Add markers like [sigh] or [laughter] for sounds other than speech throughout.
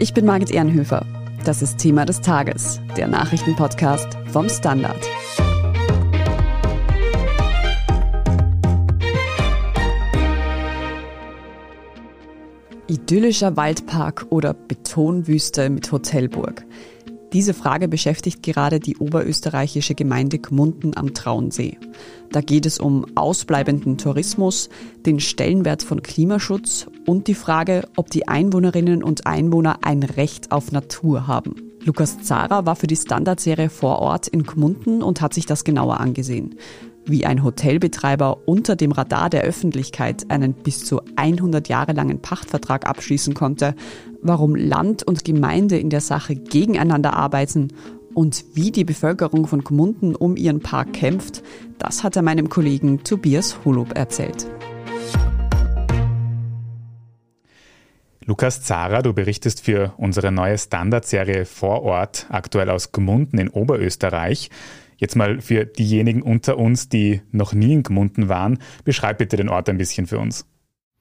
Ich bin Margit Ehrenhöfer. Das ist Thema des Tages, der Nachrichtenpodcast vom Standard. Idyllischer Waldpark oder Betonwüste mit Hotelburg. Diese Frage beschäftigt gerade die oberösterreichische Gemeinde Gmunden am Traunsee. Da geht es um ausbleibenden Tourismus, den Stellenwert von Klimaschutz und die Frage, ob die Einwohnerinnen und Einwohner ein Recht auf Natur haben. Lukas Zara war für die Standardserie vor Ort in Gmunden und hat sich das genauer angesehen wie ein Hotelbetreiber unter dem Radar der Öffentlichkeit einen bis zu 100 Jahre langen Pachtvertrag abschließen konnte, warum Land und Gemeinde in der Sache gegeneinander arbeiten und wie die Bevölkerung von Gmunden um ihren Park kämpft, das hat er meinem Kollegen Tobias Holub erzählt. Lukas Zara, du berichtest für unsere neue Standardserie Vor Ort, aktuell aus Gmunden in Oberösterreich. Jetzt mal für diejenigen unter uns, die noch nie in Gmunden waren, beschreib bitte den Ort ein bisschen für uns.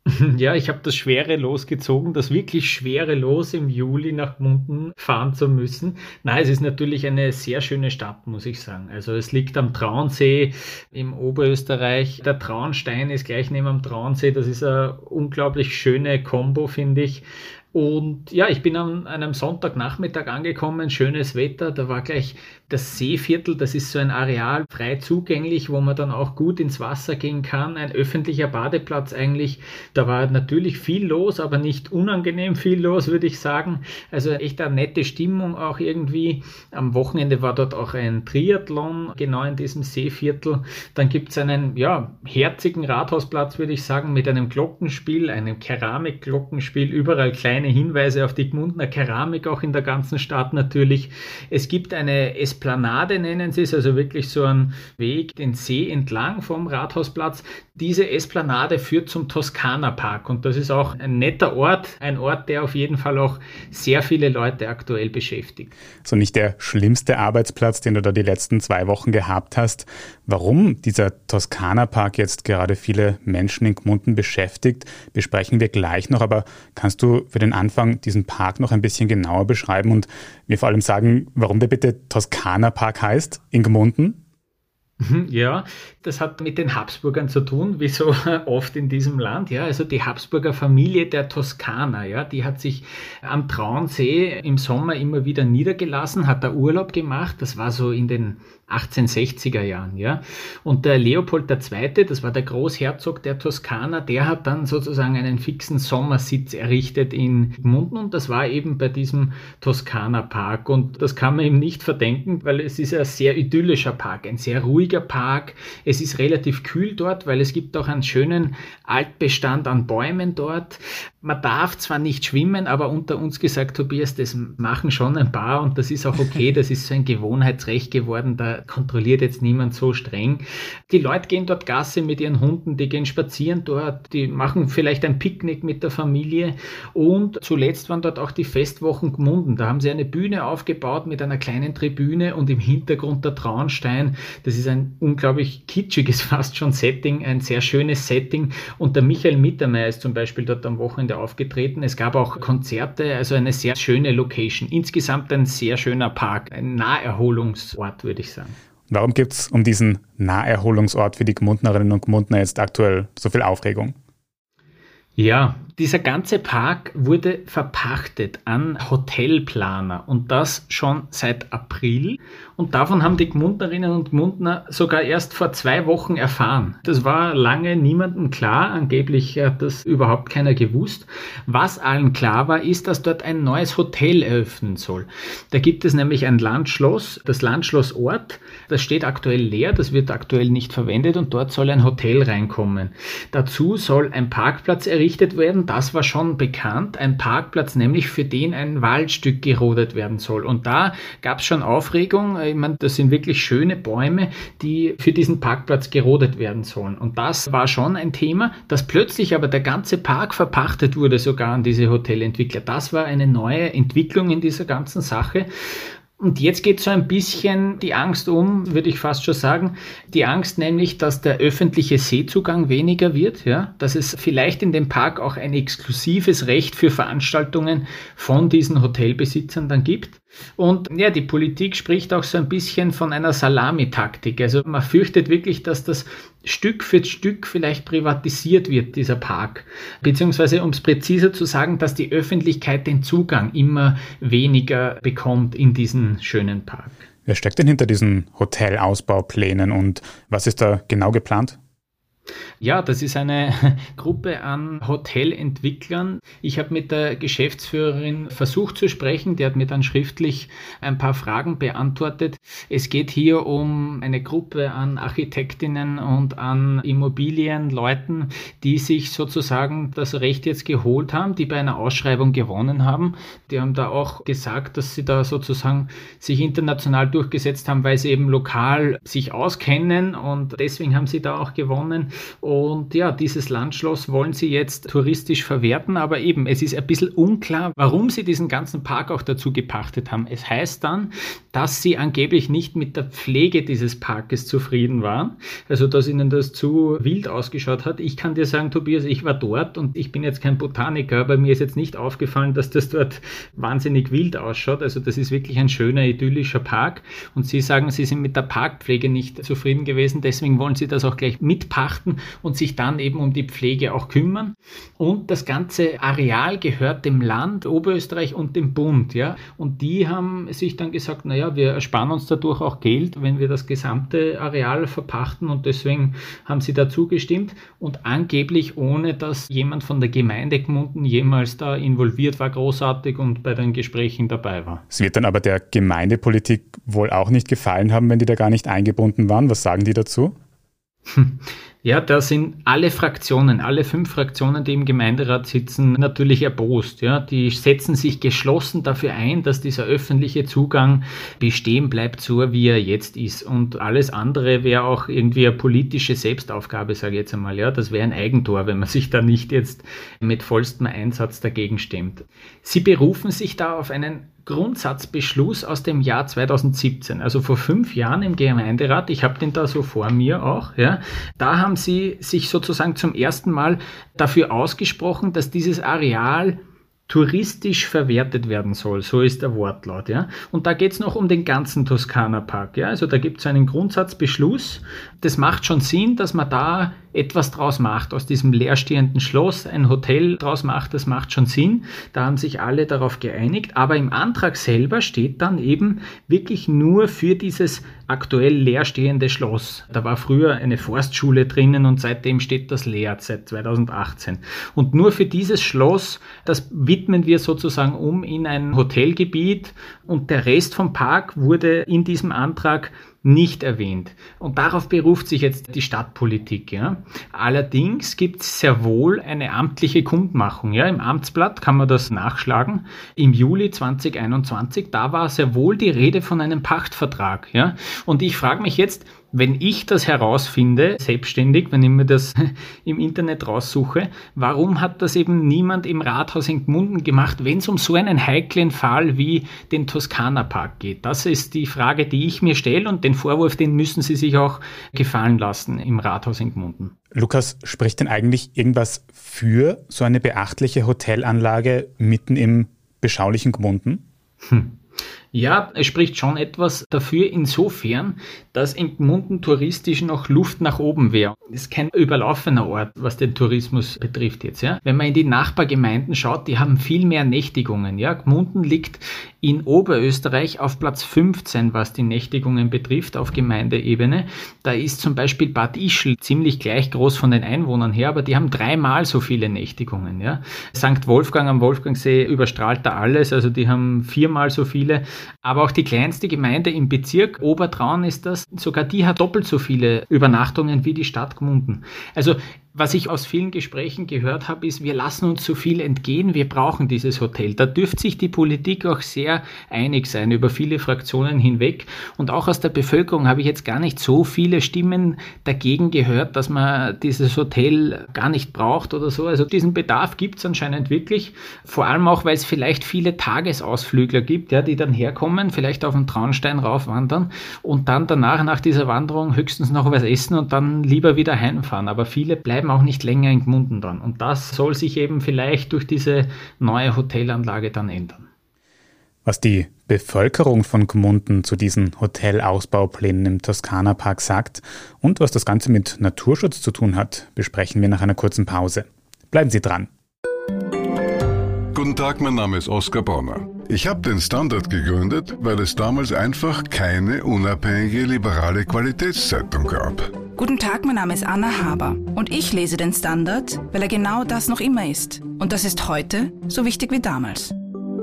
[laughs] Ja, ich habe das schwere Los gezogen, das wirklich schwere Los im Juli nach Gmunden fahren zu müssen. Nein, es ist natürlich eine sehr schöne Stadt, muss ich sagen. Also es liegt am Traunsee im Oberösterreich. Der Traunstein ist gleich neben am Traunsee. Das ist eine unglaublich schöne Kombo, finde ich. Und ja, ich bin an einem Sonntagnachmittag angekommen, schönes Wetter, da war gleich das Seeviertel, das ist so ein Areal frei zugänglich, wo man dann auch gut ins Wasser gehen kann, ein öffentlicher Badeplatz eigentlich. Da war natürlich viel los, aber nicht unangenehm viel los, würde ich sagen. Also echt eine nette Stimmung auch irgendwie. Am Wochenende war dort auch ein Triathlon, genau in diesem Seeviertel. Dann gibt es einen, ja, herzigen Rathausplatz, würde ich sagen, mit einem Glockenspiel, einem Keramikglockenspiel, überall kleine Hinweise auf die Gmundner Keramik, auch in der ganzen Stadt natürlich. Es gibt eine Esplanade nennen sie es, also wirklich so ein Weg den See entlang vom Rathausplatz. Diese Esplanade führt zum Toskana Park und das ist auch ein netter Ort, ein Ort, der auf jeden Fall auch sehr viele Leute aktuell beschäftigt. So nicht der schlimmste Arbeitsplatz, den du da die letzten zwei Wochen gehabt hast. Warum dieser Toskana Park jetzt gerade viele Menschen in Gmunden beschäftigt, besprechen wir gleich noch, aber kannst du für den Anfang diesen Park noch ein bisschen genauer beschreiben und mir vor allem sagen, warum der bitte Toskana Park heißt in Gmunden? Mhm, ja, das hat mit den Habsburgern zu tun, wie so [laughs] oft in diesem Land. Ja, also die Habsburger Familie der Toskana, ja, die hat sich am Traunsee im Sommer immer wieder niedergelassen, hat da Urlaub gemacht. Das war so in den 1860er Jahren, ja. Und der Leopold II., das war der Großherzog der Toskana, der hat dann sozusagen einen fixen Sommersitz errichtet in Gmunden und das war eben bei diesem Toskana Park. Und das kann man ihm nicht verdenken, weil es ist ein sehr idyllischer Park, ein sehr ruhiger Park. Es ist relativ kühl dort, weil es gibt auch einen schönen Altbestand an Bäumen dort. Man darf zwar nicht schwimmen, aber unter uns gesagt, Tobias, das machen schon ein paar und das ist auch okay. Das ist so ein Gewohnheitsrecht geworden. Da kontrolliert jetzt niemand so streng. Die Leute gehen dort Gasse mit ihren Hunden, die gehen spazieren dort, die machen vielleicht ein Picknick mit der Familie und zuletzt waren dort auch die Festwochen Gmunden. Da haben sie eine Bühne aufgebaut mit einer kleinen Tribüne und im Hintergrund der Traunstein. Das ist ein unglaublich kitschiges [laughs] fast schon Setting, ein sehr schönes Setting und der Michael Mittermeier ist zum Beispiel dort am Wochenende aufgetreten. Es gab auch Konzerte, also eine sehr schöne Location. Insgesamt ein sehr schöner Park, ein Naherholungsort, würde ich sagen. Warum gibt es um diesen Naherholungsort für die Gmundnerinnen und Gmundner jetzt aktuell so viel Aufregung? Ja, dieser ganze Park wurde verpachtet an Hotelplaner und das schon seit April. Und davon haben die Gmundnerinnen und Gmundner sogar erst vor zwei Wochen erfahren. Das war lange niemandem klar. Angeblich hat das überhaupt keiner gewusst. Was allen klar war, ist, dass dort ein neues Hotel eröffnen soll. Da gibt es nämlich ein Landschloss, das Landschloss Ort. Das steht aktuell leer, das wird aktuell nicht verwendet und dort soll ein Hotel reinkommen. Dazu soll ein Parkplatz errichtet werden das war schon bekannt, ein Parkplatz nämlich, für den ein Waldstück gerodet werden soll. Und da gab es schon Aufregung. Ich meine, das sind wirklich schöne Bäume, die für diesen Parkplatz gerodet werden sollen. Und das war schon ein Thema, dass plötzlich aber der ganze Park verpachtet wurde, sogar an diese Hotelentwickler. Das war eine neue Entwicklung in dieser ganzen Sache. Und jetzt geht so ein bisschen die Angst um, würde ich fast schon sagen, die Angst nämlich, dass der öffentliche Seezugang weniger wird, ja, dass es vielleicht in dem Park auch ein exklusives Recht für Veranstaltungen von diesen Hotelbesitzern dann gibt. Und ja, die Politik spricht auch so ein bisschen von einer Salamitaktik. Also man fürchtet wirklich, dass das Stück für Stück vielleicht privatisiert wird, dieser Park. Beziehungsweise, um es präziser zu sagen, dass die Öffentlichkeit den Zugang immer weniger bekommt in diesen schönen Park. Wer steckt denn hinter diesen Hotelausbauplänen und was ist da genau geplant? Ja, das ist eine [laughs] Gruppe an Hotelentwicklern. Ich habe mit der Geschäftsführerin versucht zu sprechen. Die hat mir dann schriftlich ein paar Fragen beantwortet. Es geht hier um eine Gruppe an Architektinnen und an Immobilienleuten, die sich sozusagen das Recht jetzt geholt haben, die bei einer Ausschreibung gewonnen haben. Die haben da auch gesagt, dass sie da sozusagen sich international durchgesetzt haben, weil sie eben lokal sich auskennen und deswegen haben sie da auch gewonnen. Und ja, dieses Landschloss wollen sie jetzt touristisch verwerten, aber eben, es ist ein bisschen unklar, warum sie diesen ganzen Park auch dazu gepachtet haben. Es heißt dann, dass sie angeblich nicht mit der Pflege dieses Parkes zufrieden waren, also dass ihnen das zu wild ausgeschaut hat. Ich kann dir sagen, Tobias, ich war dort und ich bin jetzt kein Botaniker, aber mir ist jetzt nicht aufgefallen, dass das dort wahnsinnig wild ausschaut. Also das ist wirklich ein schöner, idyllischer Park. Und sie sagen, sie sind mit der Parkpflege nicht zufrieden gewesen, deswegen wollen sie das auch gleich mitpachten und sich dann eben um die Pflege auch kümmern. Und das ganze Areal gehört dem Land Oberösterreich und dem Bund, ja. Und die haben sich dann gesagt, naja, wir ersparen uns dadurch auch Geld, wenn wir das gesamte Areal verpachten und deswegen haben sie dazu gestimmt und angeblich ohne, dass jemand von der Gemeinde Gmunden jemals da involviert war, großartig und bei den Gesprächen dabei war. Es wird dann aber der Gemeindepolitik wohl auch nicht gefallen haben, wenn die da gar nicht eingebunden waren. Was sagen die dazu? [laughs] Ja, da sind alle Fraktionen, alle fünf Fraktionen, die im Gemeinderat sitzen, natürlich erbost. Ja, die setzen sich geschlossen dafür ein, dass dieser öffentliche Zugang bestehen bleibt, so wie er jetzt ist. Und alles andere wäre auch irgendwie eine politische Selbstaufgabe, sage ich jetzt einmal. Ja, das wäre ein Eigentor, wenn man sich da nicht jetzt mit vollstem Einsatz dagegen stimmt. Sie berufen sich da auf einen Grundsatzbeschluss aus dem Jahr 2017, also vor fünf Jahren im Gemeinderat. Ich habe den da so vor mir auch. Ja. Da haben sie sich sozusagen zum ersten Mal dafür ausgesprochen, dass dieses Areal touristisch verwertet werden soll. So ist der Wortlaut. Ja. Und da geht es noch um den ganzen Toskana Park. Ja. Also da gibt es einen Grundsatzbeschluss. Das macht schon Sinn, dass man da etwas draus macht, aus diesem leerstehenden Schloss ein Hotel draus macht, das macht schon Sinn. Da haben sich alle darauf geeinigt. Aber im Antrag selber steht dann eben wirklich nur für dieses aktuell leerstehende Schloss. Da war früher eine Forstschule drinnen und seitdem steht das leer, seit 2018. Und nur für dieses Schloss, das widmen wir sozusagen um in ein Hotelgebiet und der Rest vom Park wurde in diesem Antrag nicht erwähnt. Und darauf beruft sich jetzt die Stadtpolitik. Ja. Allerdings gibt es sehr wohl eine amtliche Kundmachung. Ja. Im Amtsblatt kann man das nachschlagen. Im Juli 2021, da war sehr wohl die Rede von einem Pachtvertrag. Ja. Und ich frage mich jetzt, wenn ich das herausfinde, selbstständig, wenn ich mir das [laughs] im Internet raussuche, warum hat das eben niemand im Rathaus in Gmunden gemacht, wenn es um so einen heiklen Fall wie den Toskana Park geht? Das ist die Frage, die ich mir stelle und den Vorwurf, den müssen Sie sich auch gefallen lassen im Rathaus in Gmunden. Lukas, spricht denn eigentlich irgendwas für so eine beachtliche Hotelanlage mitten im beschaulichen Gmunden? Hm. Ja, es spricht schon etwas dafür insofern, dass in Gmunden touristisch noch Luft nach oben wäre. Das ist kein überlaufener Ort, was den Tourismus betrifft jetzt. Ja. Wenn man in die Nachbargemeinden schaut, die haben viel mehr Nächtigungen. Ja. Gmunden liegt in Oberösterreich auf Platz 15, was die Nächtigungen betrifft, auf Gemeindeebene. Da ist zum Beispiel Bad Ischl ziemlich gleich groß von den Einwohnern her, aber die haben dreimal so viele Nächtigungen. Ja. St. Wolfgang am Wolfgangsee überstrahlt da alles, also die haben viermal so viele. Aber auch die kleinste Gemeinde im Bezirk Obertraun ist das, sogar die hat doppelt so viele Übernachtungen wie die Stadt Gmunden. Also Was ich aus vielen Gesprächen gehört habe, ist, wir lassen uns zu viel entgehen, wir brauchen dieses Hotel. Da dürfte sich die Politik auch sehr einig sein über viele Fraktionen hinweg. Und auch aus der Bevölkerung habe ich jetzt gar nicht so viele Stimmen dagegen gehört, dass man dieses Hotel gar nicht braucht oder so. Also diesen Bedarf gibt es anscheinend wirklich. Vor allem auch, weil es vielleicht viele Tagesausflügler gibt, ja, die dann herkommen, vielleicht auf den Traunstein raufwandern und dann danach nach dieser Wanderung höchstens noch was essen und dann lieber wieder heimfahren. Aber viele bleiben bleiben auch nicht länger in Gmunden dann. Und das soll sich eben vielleicht durch diese neue Hotelanlage dann ändern. Was die Bevölkerung von Gmunden zu diesen Hotelausbauplänen im Toskana-Park sagt und was das Ganze mit Naturschutz zu tun hat, besprechen wir nach einer kurzen Pause. Bleiben Sie dran. Guten Tag, mein Name ist Oskar Bonner. Ich habe den Standard gegründet, weil es damals einfach keine unabhängige liberale Qualitätszeitung gab. Guten Tag, mein Name ist Anna Haber und ich lese den Standard, weil er genau das noch immer ist. Und das ist heute so wichtig wie damals.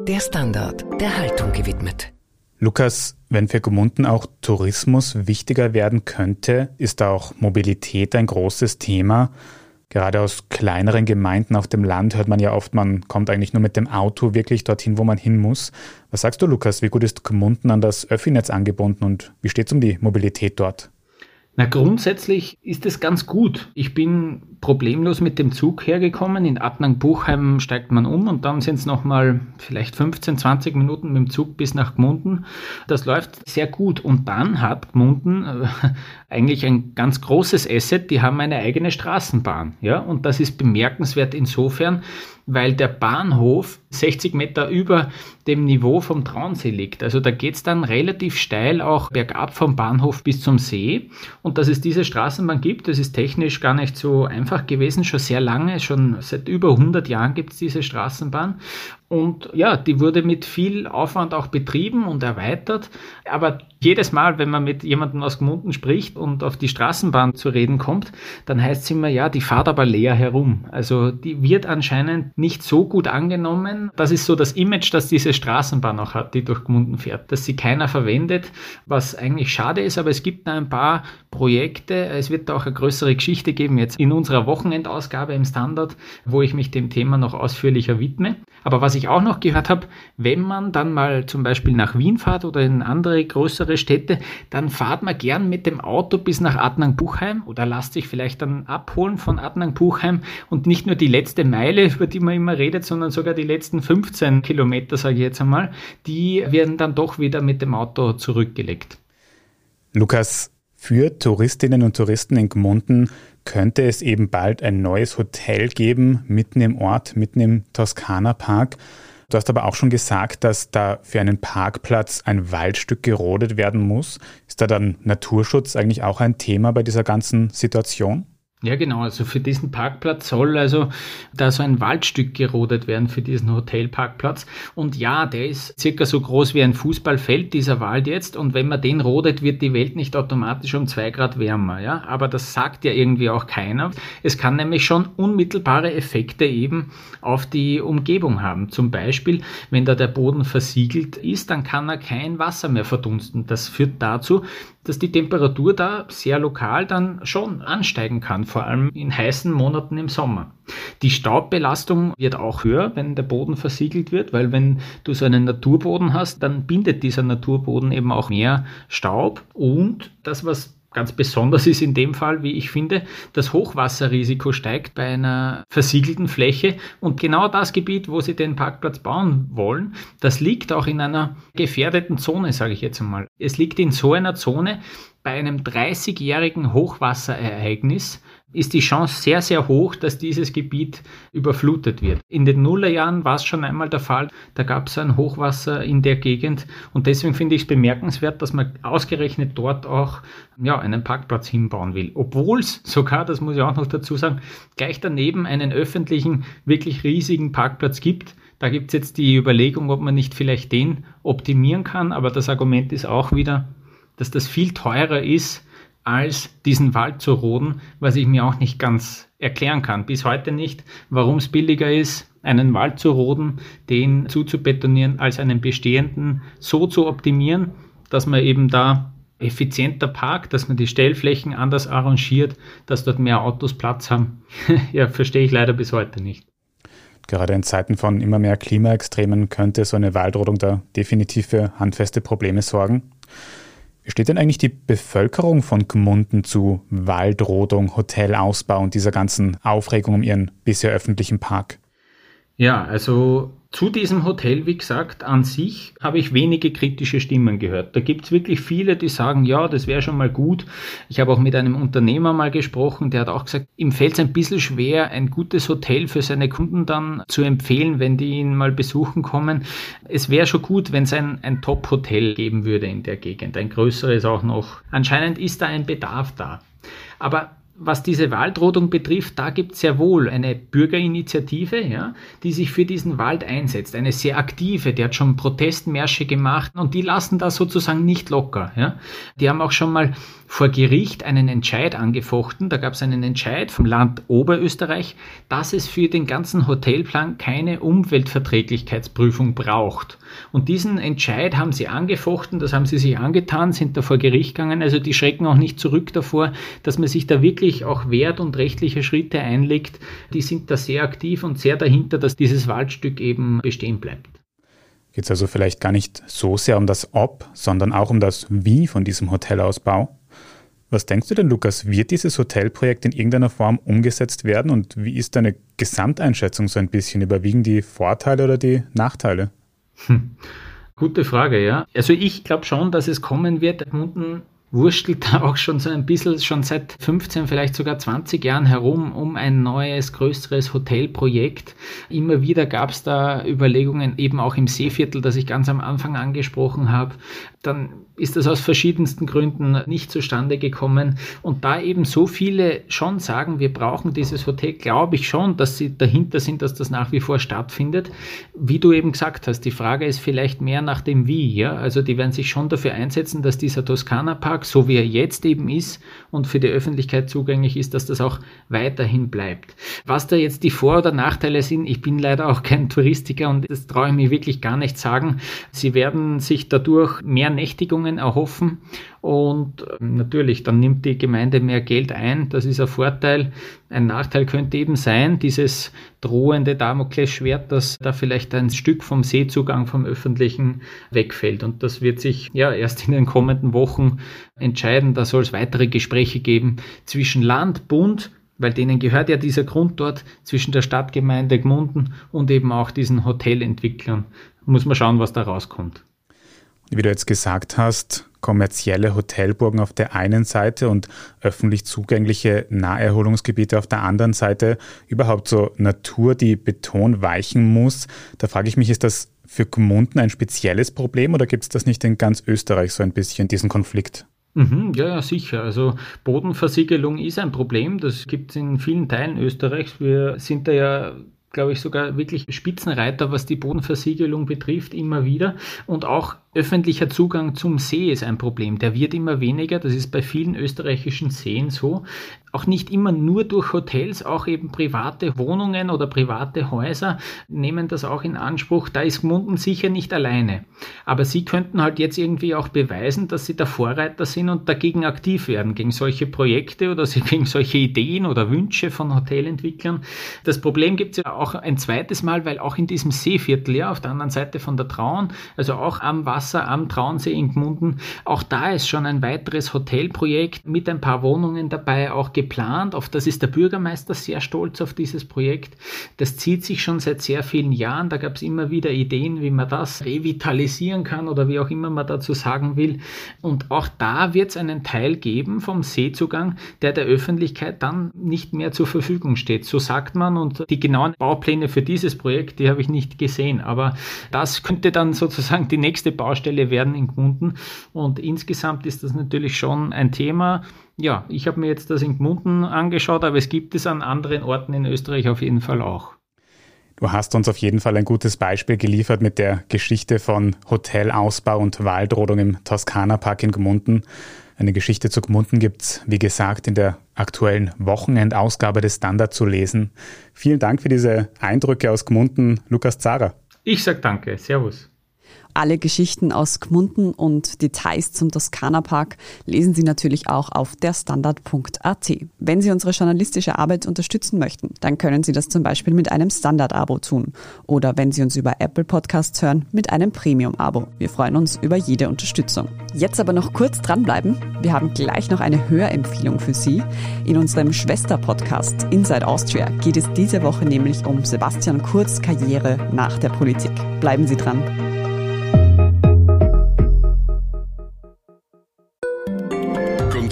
Der Standard, der Haltung gewidmet. Lukas, wenn für Kommunen auch Tourismus wichtiger werden könnte, ist auch Mobilität ein großes Thema. Gerade aus kleineren Gemeinden auf dem Land hört man ja oft, man kommt eigentlich nur mit dem Auto wirklich dorthin, wo man hin muss. Was sagst du, Lukas? Wie gut ist Kommunen an das Öffi-Netz angebunden und wie steht es um die Mobilität dort? Na, grundsätzlich ist es ganz gut. Ich bin problemlos mit dem Zug hergekommen. In Adnang-Buchheim steigt man um und dann sind es nochmal vielleicht 15, 20 Minuten mit dem Zug bis nach Gmunden. Das läuft sehr gut. Und dann hat Gmunden äh, [laughs] eigentlich ein ganz großes Asset. Die haben eine eigene Straßenbahn. Ja? Und das ist bemerkenswert insofern, weil der Bahnhof 60 Meter über dem Niveau vom Traunsee liegt. Also da geht es dann relativ steil auch bergab vom Bahnhof bis zum See. Und dass es diese Straßenbahn gibt, das ist technisch gar nicht so einfach gewesen, schon sehr lange, schon seit über 100 Jahren gibt es diese Straßenbahn. Und ja, die wurde mit viel Aufwand auch betrieben und erweitert. Aber jedes Mal, wenn man mit jemandem aus Gmunden spricht und auf die Straßenbahn zu reden kommt, dann heißt es immer, ja, die fahrt aber leer herum. Also die wird anscheinend nicht so gut angenommen. Das ist so das Image, das diese Straßenbahn auch hat, die durch Gmunden fährt, dass sie keiner verwendet, was eigentlich schade ist. Aber es gibt da ein paar Projekte. Es wird da auch eine größere Geschichte geben jetzt in unserer Wochenendausgabe im Standard, wo ich mich dem Thema noch ausführlicher widme. Aber was ich auch noch gehört habe, wenn man dann mal zum Beispiel nach Wien fährt oder in andere größere Städte, dann fahrt man gern mit dem Auto bis nach Adnang-Buchheim oder lasst sich vielleicht dann abholen von Adnang-Buchheim und nicht nur die letzte Meile, über die man immer redet, sondern sogar die letzten 15 Kilometer, sage ich jetzt einmal, die werden dann doch wieder mit dem Auto zurückgelegt. Lukas, für Touristinnen und Touristen in Gmunden könnte es eben bald ein neues Hotel geben, mitten im Ort, mitten im Toskana Park. Du hast aber auch schon gesagt, dass da für einen Parkplatz ein Waldstück gerodet werden muss. Ist da dann Naturschutz eigentlich auch ein Thema bei dieser ganzen Situation? Ja, genau. Also für diesen Parkplatz soll also da so ein Waldstück gerodet werden für diesen Hotelparkplatz. Und ja, der ist circa so groß wie ein Fußballfeld, dieser Wald jetzt. Und wenn man den rodet, wird die Welt nicht automatisch um zwei Grad wärmer. Ja, aber das sagt ja irgendwie auch keiner. Es kann nämlich schon unmittelbare Effekte eben auf die Umgebung haben. Zum Beispiel, wenn da der Boden versiegelt ist, dann kann er kein Wasser mehr verdunsten. Das führt dazu, dass die Temperatur da sehr lokal dann schon ansteigen kann, vor allem in heißen Monaten im Sommer. Die Staubbelastung wird auch höher, wenn der Boden versiegelt wird, weil wenn du so einen Naturboden hast, dann bindet dieser Naturboden eben auch mehr Staub und das, was Ganz besonders ist in dem Fall, wie ich finde, das Hochwasserrisiko steigt bei einer versiegelten Fläche. Und genau das Gebiet, wo Sie den Parkplatz bauen wollen, das liegt auch in einer gefährdeten Zone, sage ich jetzt einmal. Es liegt in so einer Zone bei einem 30-jährigen Hochwasserereignis ist die Chance sehr, sehr hoch, dass dieses Gebiet überflutet wird. In den Nullerjahren war es schon einmal der Fall, da gab es ein Hochwasser in der Gegend und deswegen finde ich es bemerkenswert, dass man ausgerechnet dort auch ja, einen Parkplatz hinbauen will. Obwohl es sogar, das muss ich auch noch dazu sagen, gleich daneben einen öffentlichen, wirklich riesigen Parkplatz gibt. Da gibt es jetzt die Überlegung, ob man nicht vielleicht den optimieren kann, aber das Argument ist auch wieder, dass das viel teurer ist, als diesen Wald zu roden, was ich mir auch nicht ganz erklären kann. Bis heute nicht, warum es billiger ist, einen Wald zu roden, den zuzubetonieren, als einen bestehenden so zu optimieren, dass man eben da effizienter parkt, dass man die Stellflächen anders arrangiert, dass dort mehr Autos Platz haben. [laughs] ja, verstehe ich leider bis heute nicht. Gerade in Zeiten von immer mehr Klimaextremen könnte so eine Waldrodung da definitiv für handfeste Probleme sorgen. Steht denn eigentlich die Bevölkerung von Gmunden zu Waldrodung, Hotelausbau und dieser ganzen Aufregung um ihren bisher öffentlichen Park? Ja, also zu diesem Hotel, wie gesagt, an sich habe ich wenige kritische Stimmen gehört. Da gibt es wirklich viele, die sagen, ja, das wäre schon mal gut. Ich habe auch mit einem Unternehmer mal gesprochen, der hat auch gesagt, ihm fällt es ein bisschen schwer, ein gutes Hotel für seine Kunden dann zu empfehlen, wenn die ihn mal besuchen kommen. Es wäre schon gut, wenn es ein, ein Top-Hotel geben würde in der Gegend, ein größeres auch noch. Anscheinend ist da ein Bedarf da. Aber was diese Waldrodung betrifft, da gibt es sehr wohl eine Bürgerinitiative, ja, die sich für diesen Wald einsetzt. Eine sehr aktive, die hat schon Protestmärsche gemacht und die lassen da sozusagen nicht locker. Ja. Die haben auch schon mal vor Gericht einen Entscheid angefochten. Da gab es einen Entscheid vom Land Oberösterreich, dass es für den ganzen Hotelplan keine Umweltverträglichkeitsprüfung braucht. Und diesen Entscheid haben sie angefochten, das haben sie sich angetan, sind da vor Gericht gegangen. Also die schrecken auch nicht zurück davor, dass man sich da wirklich auch wert und rechtliche Schritte einlegt. Die sind da sehr aktiv und sehr dahinter, dass dieses Waldstück eben bestehen bleibt. Geht es also vielleicht gar nicht so sehr um das Ob, sondern auch um das Wie von diesem Hotelausbau? Was denkst du denn, Lukas? Wird dieses Hotelprojekt in irgendeiner Form umgesetzt werden und wie ist deine Gesamteinschätzung so ein bisschen? Überwiegen die Vorteile oder die Nachteile? Hm. Gute Frage, ja. Also ich glaube schon, dass es kommen wird. Munden wurstelt da auch schon so ein bisschen, schon seit 15, vielleicht sogar 20 Jahren herum um ein neues, größeres Hotelprojekt. Immer wieder gab es da Überlegungen, eben auch im Seeviertel, das ich ganz am Anfang angesprochen habe. Dann ist das aus verschiedensten Gründen nicht zustande gekommen. Und da eben so viele schon sagen, wir brauchen dieses Hotel, glaube ich schon, dass sie dahinter sind, dass das nach wie vor stattfindet. Wie du eben gesagt hast, die Frage ist vielleicht mehr nach dem Wie. Ja? Also die werden sich schon dafür einsetzen, dass dieser Toskana-Park, so wie er jetzt eben ist und für die Öffentlichkeit zugänglich ist, dass das auch weiterhin bleibt. Was da jetzt die Vor- oder Nachteile sind, ich bin leider auch kein Touristiker und das traue ich mir wirklich gar nicht sagen. Sie werden sich dadurch mehr Nächtigungen erhoffen. Und ähm, natürlich, dann nimmt die Gemeinde mehr Geld ein. Das ist ein Vorteil. Ein Nachteil könnte eben sein, dieses drohende Damoklesschwert, dass da vielleicht ein Stück vom Seezugang vom öffentlichen wegfällt. Und das wird sich ja erst in den kommenden Wochen entscheiden. Da soll es weitere Gespräche geben zwischen Land, Bund, weil denen gehört ja dieser Grund dort zwischen der Stadtgemeinde Gmunden und eben auch diesen Hotelentwicklern. Muss man schauen, was da rauskommt wie du jetzt gesagt hast, kommerzielle Hotelburgen auf der einen Seite und öffentlich zugängliche Naherholungsgebiete auf der anderen Seite, überhaupt so Natur, die Beton weichen muss. Da frage ich mich, ist das für Gmunden ein spezielles Problem oder gibt es das nicht in ganz Österreich so ein bisschen, diesen Konflikt? Mhm, ja, ja, sicher. Also Bodenversiegelung ist ein Problem. Das gibt es in vielen Teilen Österreichs. Wir sind da ja glaube ich, sogar wirklich Spitzenreiter, was die Bodenversiegelung betrifft, immer wieder. Und auch öffentlicher Zugang zum See ist ein Problem. Der wird immer weniger. Das ist bei vielen österreichischen Seen so. Auch nicht immer nur durch Hotels, auch eben private Wohnungen oder private Häuser nehmen das auch in Anspruch. Da ist Gmunden sicher nicht alleine. Aber sie könnten halt jetzt irgendwie auch beweisen, dass sie der Vorreiter sind und dagegen aktiv werden, gegen solche Projekte oder [laughs] gegen solche Ideen oder Wünsche von Hotelentwicklern. Das Problem gibt es ja auch ein zweites Mal, weil auch in diesem Seeviertel, ja, auf der anderen Seite von der Traun, also auch am Wasser, Wasser am Traunsee in Gmunden. Auch da ist schon ein weiteres Hotelprojekt mit ein paar Wohnungen dabei auch geplant. Auf das ist der Bürgermeister sehr stolz auf dieses Projekt. Das zieht sich schon seit sehr vielen Jahren. Da gab es immer wieder Ideen, wie man das revitalisieren kann oder wie auch immer man dazu sagen will. Und auch da wird es einen Teil geben vom Seezugang, der der Öffentlichkeit dann nicht mehr zur Verfügung steht. So sagt man. Und die genauen Baupläne für dieses Projekt, die habe ich nicht gesehen. Aber das könnte dann sozusagen die nächste Baustelle Baustelle werden in Gmunden. Und insgesamt ist das natürlich schon ein Thema. Ja, ich habe mir jetzt das in Gmunden angeschaut, aber es gibt es an anderen Orten in Österreich auf jeden Fall auch. Du hast uns auf jeden Fall ein gutes Beispiel geliefert mit der Geschichte von Hotelausbau und Waldrodung im Toskana-Park in Gmunden. Eine Geschichte zu Gmunden gibt es, wie gesagt, in der aktuellen Wochenendausgabe des Standard zu lesen. Vielen Dank für diese Eindrücke aus Gmunden, Lukas Zara. Ich sage danke. Servus. Alle Geschichten aus Gmunden und Details zum Toskana-Park lesen Sie natürlich auch auf derstandard.at. Wenn Sie unsere journalistische Arbeit unterstützen möchten, dann können Sie das zum Beispiel mit einem Standard-Abo tun oder wenn Sie uns über Apple Podcasts hören, mit einem Premium-Abo. Wir freuen uns über jede Unterstützung. Jetzt aber noch kurz dranbleiben. Wir haben gleich noch eine Hörempfehlung für Sie. In unserem Schwester-Podcast Inside Austria geht es diese Woche nämlich um Sebastian Kurz Karriere nach der Politik. Bleiben Sie dran.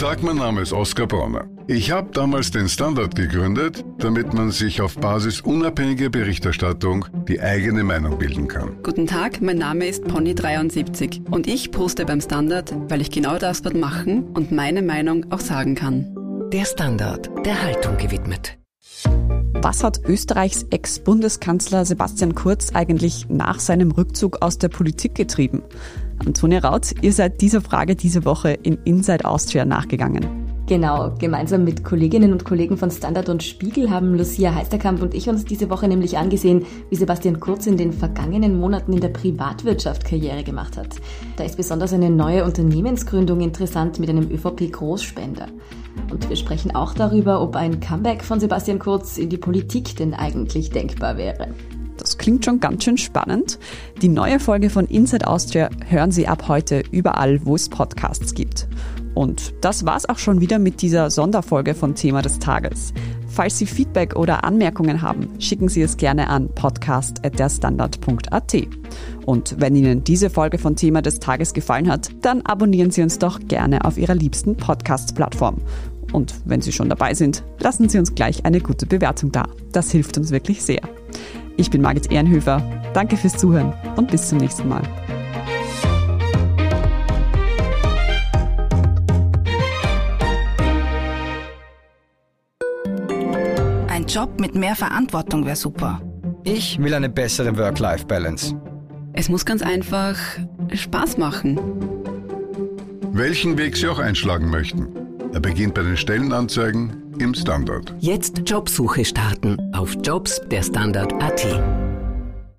Tag, mein Name ist Oskar Bronner. Ich habe damals den Standard gegründet, damit man sich auf Basis unabhängiger Berichterstattung die eigene Meinung bilden kann. Guten Tag, mein Name ist Pony73 und ich poste beim Standard, weil ich genau das dort machen und meine Meinung auch sagen kann. Der Standard, der Haltung gewidmet. Was hat Österreichs Ex-Bundeskanzler Sebastian Kurz eigentlich nach seinem Rückzug aus der Politik getrieben? Antonia Raut, ihr seid dieser Frage diese Woche in Inside Austria nachgegangen. Genau, gemeinsam mit Kolleginnen und Kollegen von Standard und Spiegel haben Lucia Heisterkamp und ich uns diese Woche nämlich angesehen, wie Sebastian Kurz in den vergangenen Monaten in der Privatwirtschaft Karriere gemacht hat. Da ist besonders eine neue Unternehmensgründung interessant mit einem ÖVP-Großspender. Und wir sprechen auch darüber, ob ein Comeback von Sebastian Kurz in die Politik denn eigentlich denkbar wäre. Das klingt schon ganz schön spannend. Die neue Folge von Inside Austria hören Sie ab heute überall, wo es Podcasts gibt. Und das war's auch schon wieder mit dieser Sonderfolge von Thema des Tages. Falls Sie Feedback oder Anmerkungen haben, schicken Sie es gerne an podcast.derstandard.at. Und wenn Ihnen diese Folge von Thema des Tages gefallen hat, dann abonnieren Sie uns doch gerne auf Ihrer liebsten Podcast-Plattform. Und wenn Sie schon dabei sind, lassen Sie uns gleich eine gute Bewertung da. Das hilft uns wirklich sehr. Ich bin Margit Ehrenhöfer. Danke fürs Zuhören und bis zum nächsten Mal. Ein Job mit mehr Verantwortung wäre super. Ich will eine bessere Work-Life-Balance. Es muss ganz einfach Spaß machen. Welchen Weg Sie auch einschlagen möchten. Er beginnt bei den Stellenanzeigen im Standard. Jetzt Jobsuche starten auf Jobs der Standard.at.